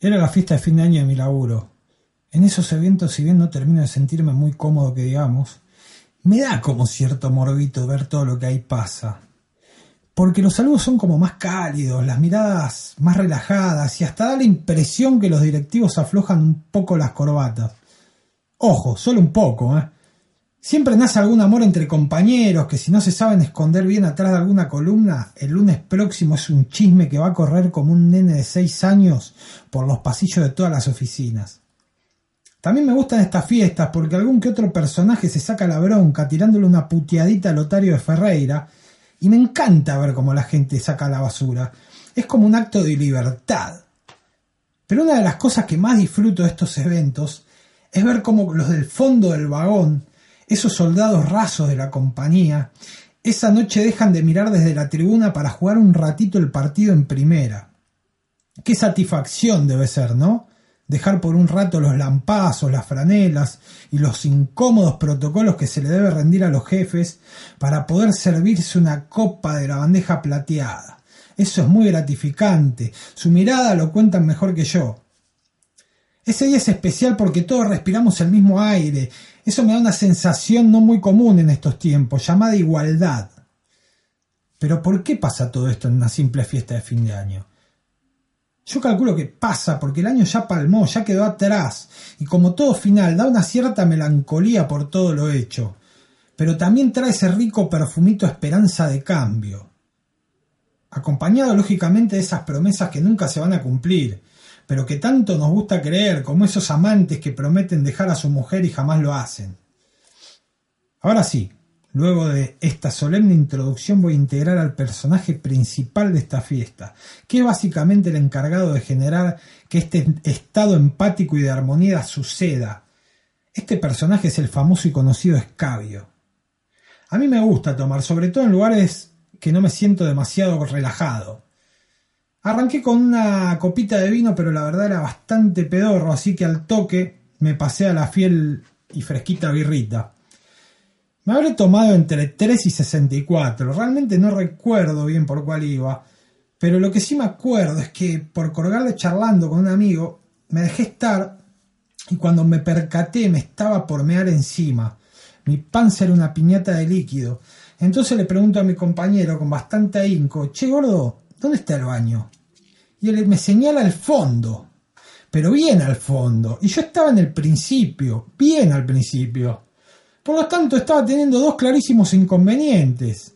era la fiesta de fin de año de mi laburo. En esos eventos, si bien no termino de sentirme muy cómodo que digamos, me da como cierto morbito ver todo lo que ahí pasa. Porque los saludos son como más cálidos, las miradas más relajadas y hasta da la impresión que los directivos aflojan un poco las corbatas. Ojo, solo un poco, ¿eh? Siempre nace algún amor entre compañeros que si no se saben esconder bien atrás de alguna columna, el lunes próximo es un chisme que va a correr como un nene de seis años por los pasillos de todas las oficinas. También me gustan estas fiestas porque algún que otro personaje se saca la bronca tirándole una puteadita a Lotario de Ferreira y me encanta ver cómo la gente saca la basura. Es como un acto de libertad. Pero una de las cosas que más disfruto de estos eventos es ver cómo los del fondo del vagón esos soldados rasos de la compañía, esa noche dejan de mirar desde la tribuna para jugar un ratito el partido en primera. Qué satisfacción debe ser, ¿no? Dejar por un rato los lampazos, las franelas y los incómodos protocolos que se le debe rendir a los jefes para poder servirse una copa de la bandeja plateada. Eso es muy gratificante. Su mirada lo cuentan mejor que yo. Ese día es especial porque todos respiramos el mismo aire. Eso me da una sensación no muy común en estos tiempos, llamada igualdad. Pero ¿por qué pasa todo esto en una simple fiesta de fin de año? Yo calculo que pasa porque el año ya palmó, ya quedó atrás, y como todo final da una cierta melancolía por todo lo hecho, pero también trae ese rico perfumito esperanza de cambio, acompañado lógicamente de esas promesas que nunca se van a cumplir, pero que tanto nos gusta creer, como esos amantes que prometen dejar a su mujer y jamás lo hacen. Ahora sí, luego de esta solemne introducción voy a integrar al personaje principal de esta fiesta, que es básicamente el encargado de generar que este estado empático y de armonía suceda. Este personaje es el famoso y conocido escabio. A mí me gusta tomar, sobre todo en lugares que no me siento demasiado relajado. Arranqué con una copita de vino, pero la verdad era bastante pedorro, así que al toque me pasé a la fiel y fresquita birrita. Me habré tomado entre 3 y 64, realmente no recuerdo bien por cuál iba, pero lo que sí me acuerdo es que por colgarle charlando con un amigo, me dejé estar y cuando me percaté me estaba por mear encima. Mi panza era una piñata de líquido. Entonces le pregunto a mi compañero con bastante ahínco, che gordo, ¿dónde está el baño? Y él me señala al fondo, pero bien al fondo. Y yo estaba en el principio, bien al principio. Por lo tanto, estaba teniendo dos clarísimos inconvenientes.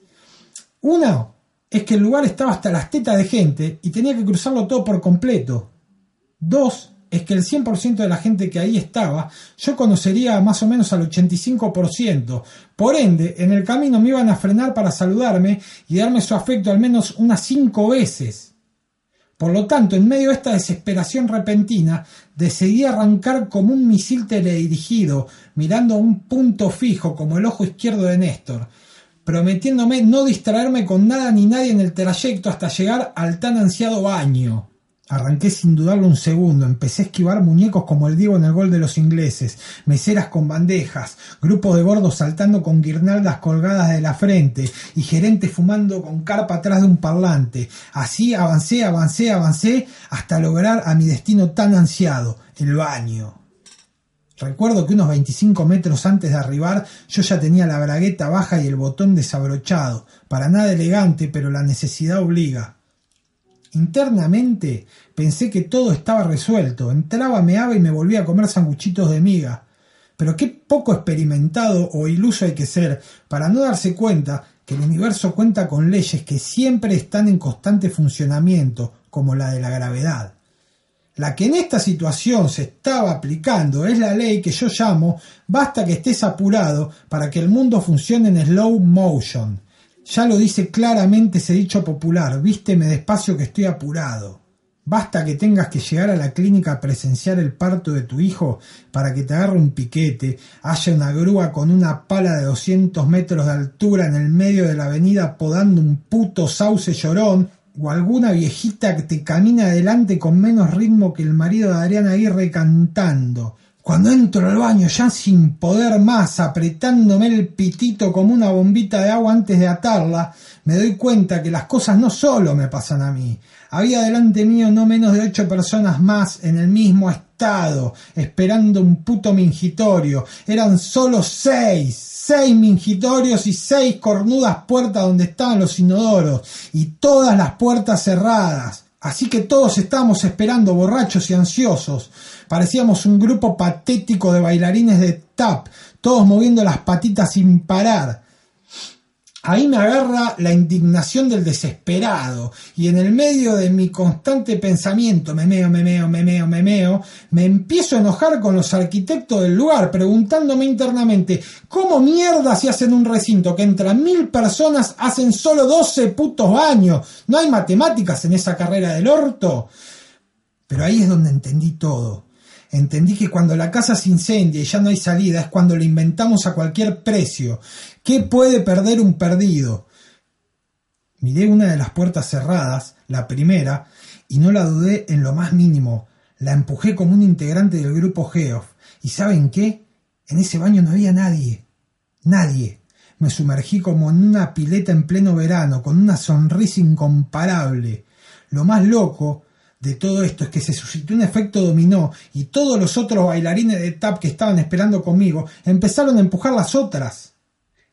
Uno es que el lugar estaba hasta las tetas de gente y tenía que cruzarlo todo por completo. Dos es que el 100% de la gente que ahí estaba, yo conocería más o menos al 85%. Por ende, en el camino me iban a frenar para saludarme y darme su afecto al menos unas cinco veces. Por lo tanto, en medio de esta desesperación repentina, decidí arrancar como un misil teledirigido, mirando a un punto fijo como el ojo izquierdo de Néstor, prometiéndome no distraerme con nada ni nadie en el trayecto hasta llegar al tan ansiado baño. Arranqué sin dudarlo un segundo, empecé a esquivar muñecos como el Diego en el gol de los ingleses, meseras con bandejas, grupos de gordos saltando con guirnaldas colgadas de la frente y gerentes fumando con carpa atrás de un parlante. Así avancé, avancé, avancé hasta lograr a mi destino tan ansiado, el baño. Recuerdo que unos 25 metros antes de arribar yo ya tenía la bragueta baja y el botón desabrochado, para nada elegante, pero la necesidad obliga. Internamente pensé que todo estaba resuelto. Entraba, meaba y me volvía a comer sanguchitos de miga. Pero qué poco experimentado o iluso hay que ser para no darse cuenta que el universo cuenta con leyes que siempre están en constante funcionamiento, como la de la gravedad. La que en esta situación se estaba aplicando es la ley que yo llamo basta que estés apurado para que el mundo funcione en slow motion. Ya lo dice claramente ese dicho popular, vísteme despacio que estoy apurado. Basta que tengas que llegar a la clínica a presenciar el parto de tu hijo para que te agarre un piquete, haya una grúa con una pala de 200 metros de altura en el medio de la avenida podando un puto sauce llorón, o alguna viejita que te camina adelante con menos ritmo que el marido de Adriana Aguirre cantando. Cuando entro al baño ya sin poder más, apretándome el pitito como una bombita de agua antes de atarla, me doy cuenta que las cosas no solo me pasan a mí. Había delante mío no menos de ocho personas más en el mismo estado, esperando un puto mingitorio. Eran solo seis, seis mingitorios y seis cornudas puertas donde estaban los inodoros, y todas las puertas cerradas. Así que todos estábamos esperando, borrachos y ansiosos. Parecíamos un grupo patético de bailarines de tap, todos moviendo las patitas sin parar. Ahí me agarra la indignación del desesperado y en el medio de mi constante pensamiento, memeo, memeo, memeo, memeo, me empiezo a enojar con los arquitectos del lugar, preguntándome internamente, ¿cómo mierda si hacen un recinto que entra mil personas hacen solo doce putos baños? ¿No hay matemáticas en esa carrera del orto? Pero ahí es donde entendí todo. Entendí que cuando la casa se incendia y ya no hay salida es cuando lo inventamos a cualquier precio. ¿Qué puede perder un perdido? Miré una de las puertas cerradas, la primera, y no la dudé en lo más mínimo. La empujé como un integrante del grupo Geoff. ¿Y saben qué? En ese baño no había nadie. Nadie. Me sumergí como en una pileta en pleno verano, con una sonrisa incomparable. Lo más loco de todo esto es que se suscitó un efecto dominó y todos los otros bailarines de tap que estaban esperando conmigo empezaron a empujar las otras.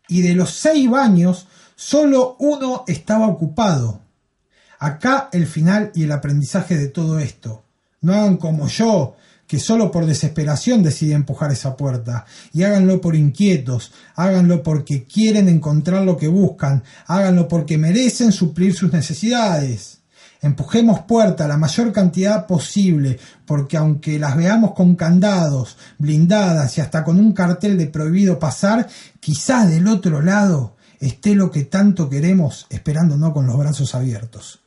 Y de los seis baños, solo uno estaba ocupado. Acá el final y el aprendizaje de todo esto. No hagan como yo, que solo por desesperación decide empujar esa puerta. Y háganlo por inquietos, háganlo porque quieren encontrar lo que buscan, háganlo porque merecen suplir sus necesidades. Empujemos puerta la mayor cantidad posible, porque aunque las veamos con candados, blindadas y hasta con un cartel de prohibido pasar, quizás del otro lado esté lo que tanto queremos esperando no con los brazos abiertos.